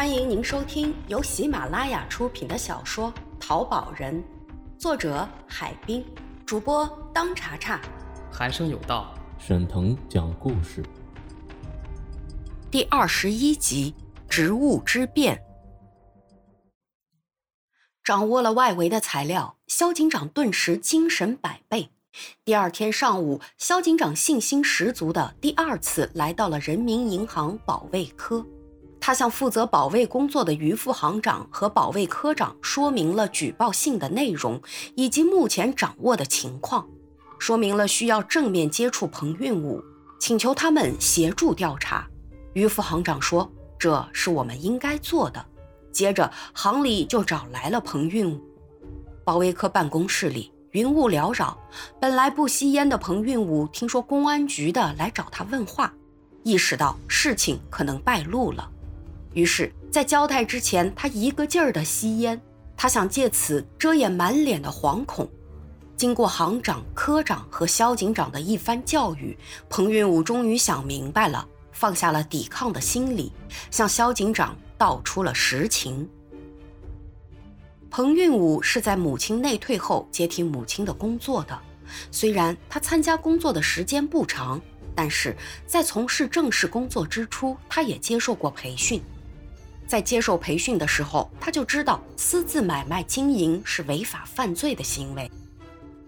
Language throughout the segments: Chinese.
欢迎您收听由喜马拉雅出品的小说《淘宝人》，作者海滨，主播当查查。寒生有道，沈腾讲故事。第二十一集：职务之变。掌握了外围的材料，肖警长顿时精神百倍。第二天上午，肖警长信心十足的第二次来到了人民银行保卫科。他向负责保卫工作的于副行长和保卫科长说明了举报信的内容以及目前掌握的情况，说明了需要正面接触彭运武，请求他们协助调查。于副行长说：“这是我们应该做的。”接着，行里就找来了彭运武。保卫科办公室里云雾缭绕，本来不吸烟的彭运武听说公安局的来找他问话，意识到事情可能败露了。于是，在交代之前，他一个劲儿的吸烟，他想借此遮掩满脸的惶恐。经过行长、科长和肖警长的一番教育，彭运武终于想明白了，放下了抵抗的心理，向肖警长道出了实情。彭运武是在母亲内退后接替母亲的工作的，虽然他参加工作的时间不长，但是在从事正式工作之初，他也接受过培训。在接受培训的时候，他就知道私自买卖经营是违法犯罪的行为。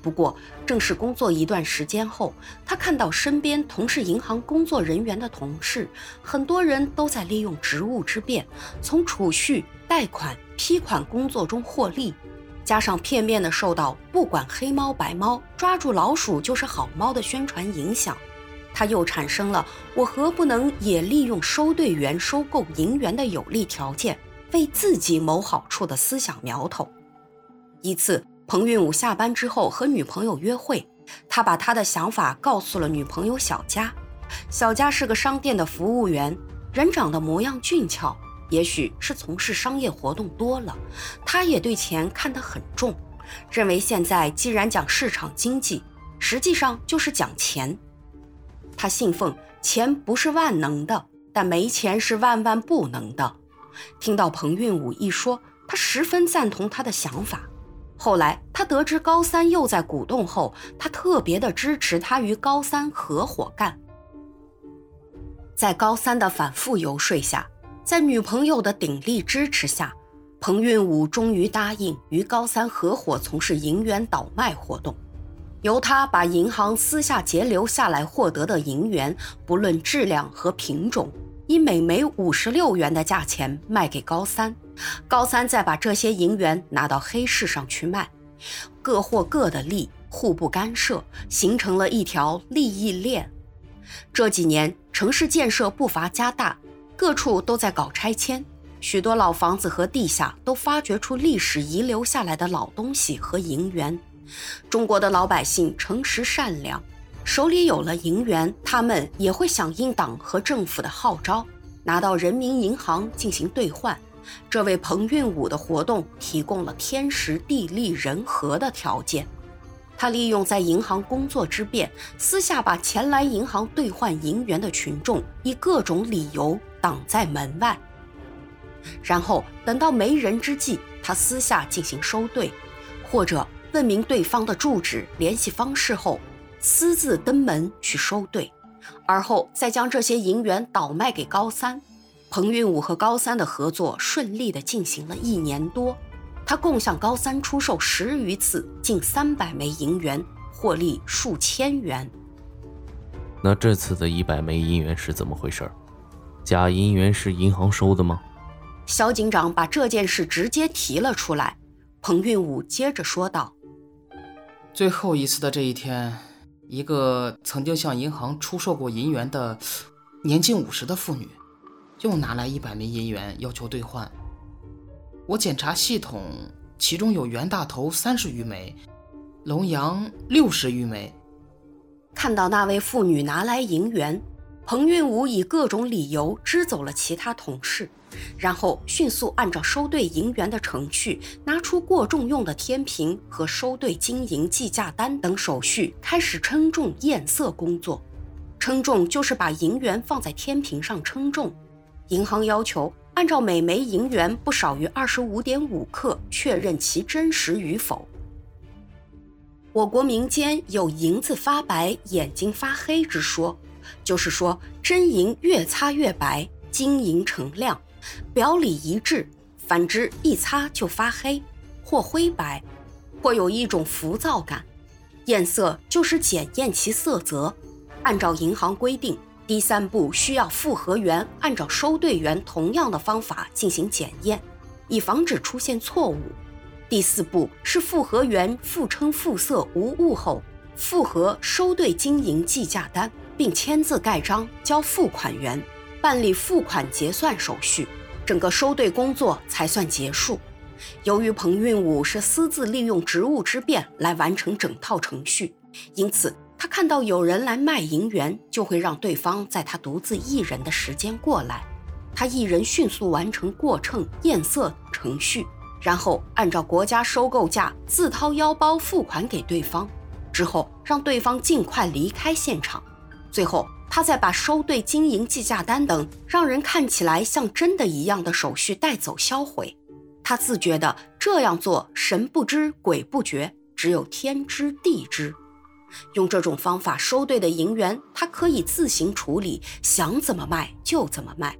不过，正式工作一段时间后，他看到身边同是银行工作人员的同事，很多人都在利用职务之便，从储蓄、贷款、批款工作中获利，加上片面的受到“不管黑猫白猫，抓住老鼠就是好猫”的宣传影响。他又产生了“我何不能也利用收兑员收购银元的有利条件，为自己谋好处”的思想苗头。一次，彭运武下班之后和女朋友约会，他把他的想法告诉了女朋友小佳。小佳是个商店的服务员，人长得模样俊俏，也许是从事商业活动多了，他也对钱看得很重，认为现在既然讲市场经济，实际上就是讲钱。他信奉钱不是万能的，但没钱是万万不能的。听到彭运武一说，他十分赞同他的想法。后来他得知高三又在鼓动后，他特别的支持他与高三合伙干。在高三的反复游说下，在女朋友的鼎力支持下，彭运武终于答应与高三合伙从事银元倒卖活动。由他把银行私下截留下来获得的银元，不论质量和品种，以每枚五十六元的价钱卖给高三，高三再把这些银元拿到黑市上去卖，各获各的利，互不干涉，形成了一条利益链。这几年城市建设步伐加大，各处都在搞拆迁，许多老房子和地下都发掘出历史遗留下来的老东西和银元。中国的老百姓诚实善良，手里有了银元，他们也会响应党和政府的号召，拿到人民银行进行兑换。这为彭运武的活动提供了天时地利人和的条件。他利用在银行工作之便，私下把前来银行兑换银元的群众以各种理由挡在门外，然后等到没人之际，他私下进行收兑，或者。问明对方的住址、联系方式后，私自登门去收兑，而后再将这些银元倒卖给高三。彭运武和高三的合作顺利地进行了一年多，他共向高三出售十余次，近三百枚银元，获利数千元。那这次的一百枚银元是怎么回事？假银元是银行收的吗？肖警长把这件事直接提了出来。彭运武接着说道。最后一次的这一天，一个曾经向银行出售过银元的年近五十的妇女，又拿来一百枚银元要求兑换。我检查系统，其中有袁大头三十余枚，龙阳六十余枚。看到那位妇女拿来银元，彭运武以各种理由支走了其他同事。然后迅速按照收兑银元的程序，拿出过重用的天平和收兑金银计价单等手续，开始称重验色工作。称重就是把银元放在天平上称重。银行要求按照每枚银元不少于二十五点五克确认其真实与否。我国民间有“银子发白，眼睛发黑”之说，就是说真银越擦越白，晶莹澄亮，表里一致；反之，一擦就发黑，或灰白，或有一种浮躁感。验色就是检验其色泽。按照银行规定，第三步需要复核员按照收兑员同样的方法进行检验，以防止出现错误。第四步是复核员复称复色无误后，复核收兑金银计价单，并签字盖章交付款员，办理付款结算手续，整个收兑工作才算结束。由于彭运武是私自利用职务之便来完成整套程序，因此他看到有人来卖银元，就会让对方在他独自一人的时间过来，他一人迅速完成过秤、验色程序。然后按照国家收购价自掏腰包付款给对方，之后让对方尽快离开现场，最后他再把收兑金银计价单等让人看起来像真的一样的手续带走销毁。他自觉得这样做神不知鬼不觉，只有天知地知。用这种方法收兑的银元，他可以自行处理，想怎么卖就怎么卖。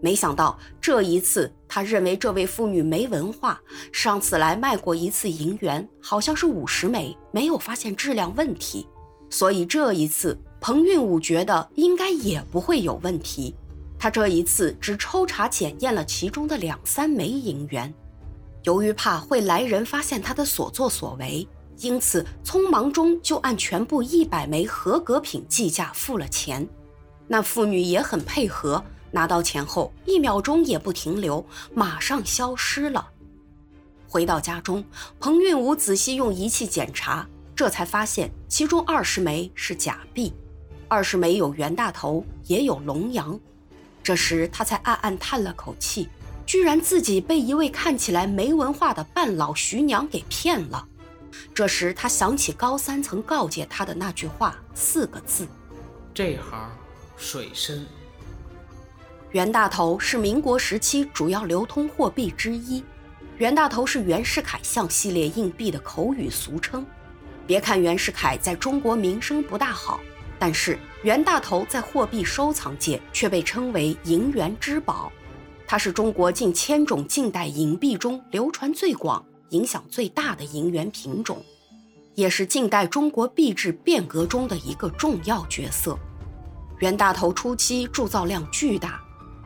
没想到这一次，他认为这位妇女没文化。上次来卖过一次银元，好像是五十枚，没有发现质量问题，所以这一次彭运武觉得应该也不会有问题。他这一次只抽查检验了其中的两三枚银元，由于怕会来人发现他的所作所为，因此匆忙中就按全部一百枚合格品计价付了钱。那妇女也很配合。拿到钱后，一秒钟也不停留，马上消失了。回到家中，彭运武仔细用仪器检查，这才发现其中二十枚是假币，二是没有袁大头，也有龙阳。这时他才暗暗叹了口气，居然自己被一位看起来没文化的半老徐娘给骗了。这时他想起高三曾告诫他的那句话，四个字：这行水深。袁大头是民国时期主要流通货币之一，袁大头是袁世凯像系列硬币的口语俗称。别看袁世凯在中国名声不大好，但是袁大头在货币收藏界却被称为银元之宝。它是中国近千种近代银币中流传最广、影响最大的银元品种，也是近代中国币制变革中的一个重要角色。袁大头初期铸造量巨大。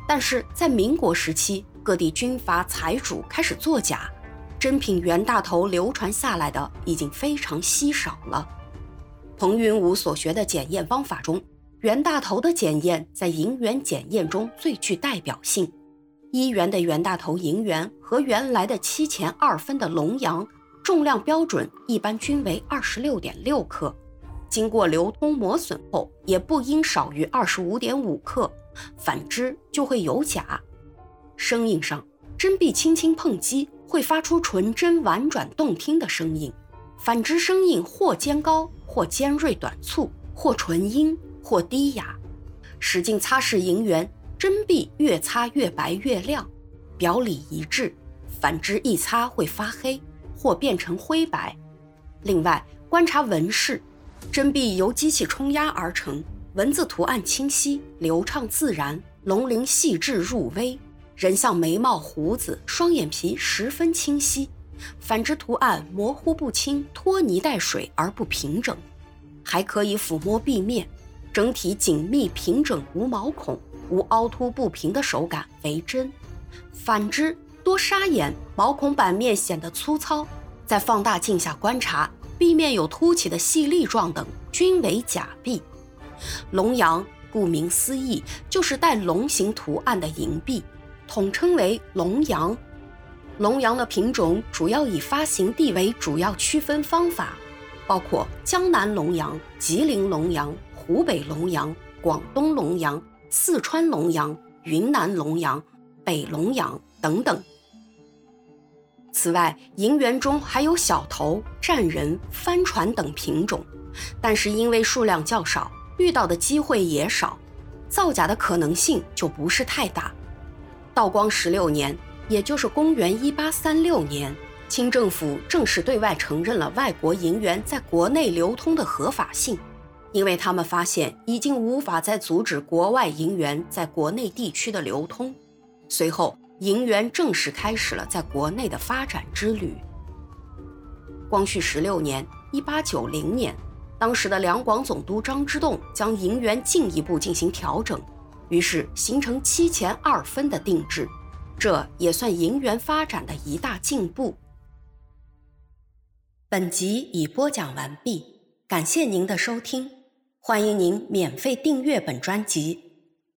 但是在民国时期，各地军阀财主开始作假，真品袁大头流传下来的已经非常稀少了。彭云武所学的检验方法中，袁大头的检验在银元检验中最具代表性。一元的袁大头银元和原来的七钱二分的龙洋，重量标准一般均为二十六点六克，经过流通磨损后也不应少于二十五点五克。反之就会有假。声音上，真币轻轻碰击会发出纯真、婉转、动听的声音；反之，声音或尖高，或尖锐短促，或纯音，或低哑。使劲擦拭银元，真币越擦越白越亮，表里一致；反之，一擦会发黑，或变成灰白。另外，观察纹饰，真币由机器冲压而成。文字图案清晰流畅自然，龙鳞细致入微，人像眉毛胡子双眼皮十分清晰。反之图案模糊不清，拖泥带水而不平整。还可以抚摸壁面，整体紧密平整无毛孔，无凹凸不平的手感为真。反之多沙眼，毛孔板面显得粗糙。在放大镜下观察，壁面有凸起的细粒状等，均为假币。龙洋顾名思义，就是带龙形图案的银币，统称为龙洋。龙洋的品种主要以发行地为主要区分方法，包括江南龙洋、吉林龙洋、湖北龙洋、广东龙洋、四川龙洋、云南龙洋、北龙洋等等。此外，银元中还有小头、战人、帆船等品种，但是因为数量较少。遇到的机会也少，造假的可能性就不是太大。道光十六年，也就是公元一八三六年，清政府正式对外承认了外国银元在国内流通的合法性，因为他们发现已经无法再阻止国外银元在国内地区的流通。随后，银元正式开始了在国内的发展之旅。光绪十六年（一八九零年），当时的两广总督张之洞将银元进一步进行调整。于是形成七钱二分的定制，这也算银元发展的一大进步。本集已播讲完毕，感谢您的收听，欢迎您免费订阅本专辑。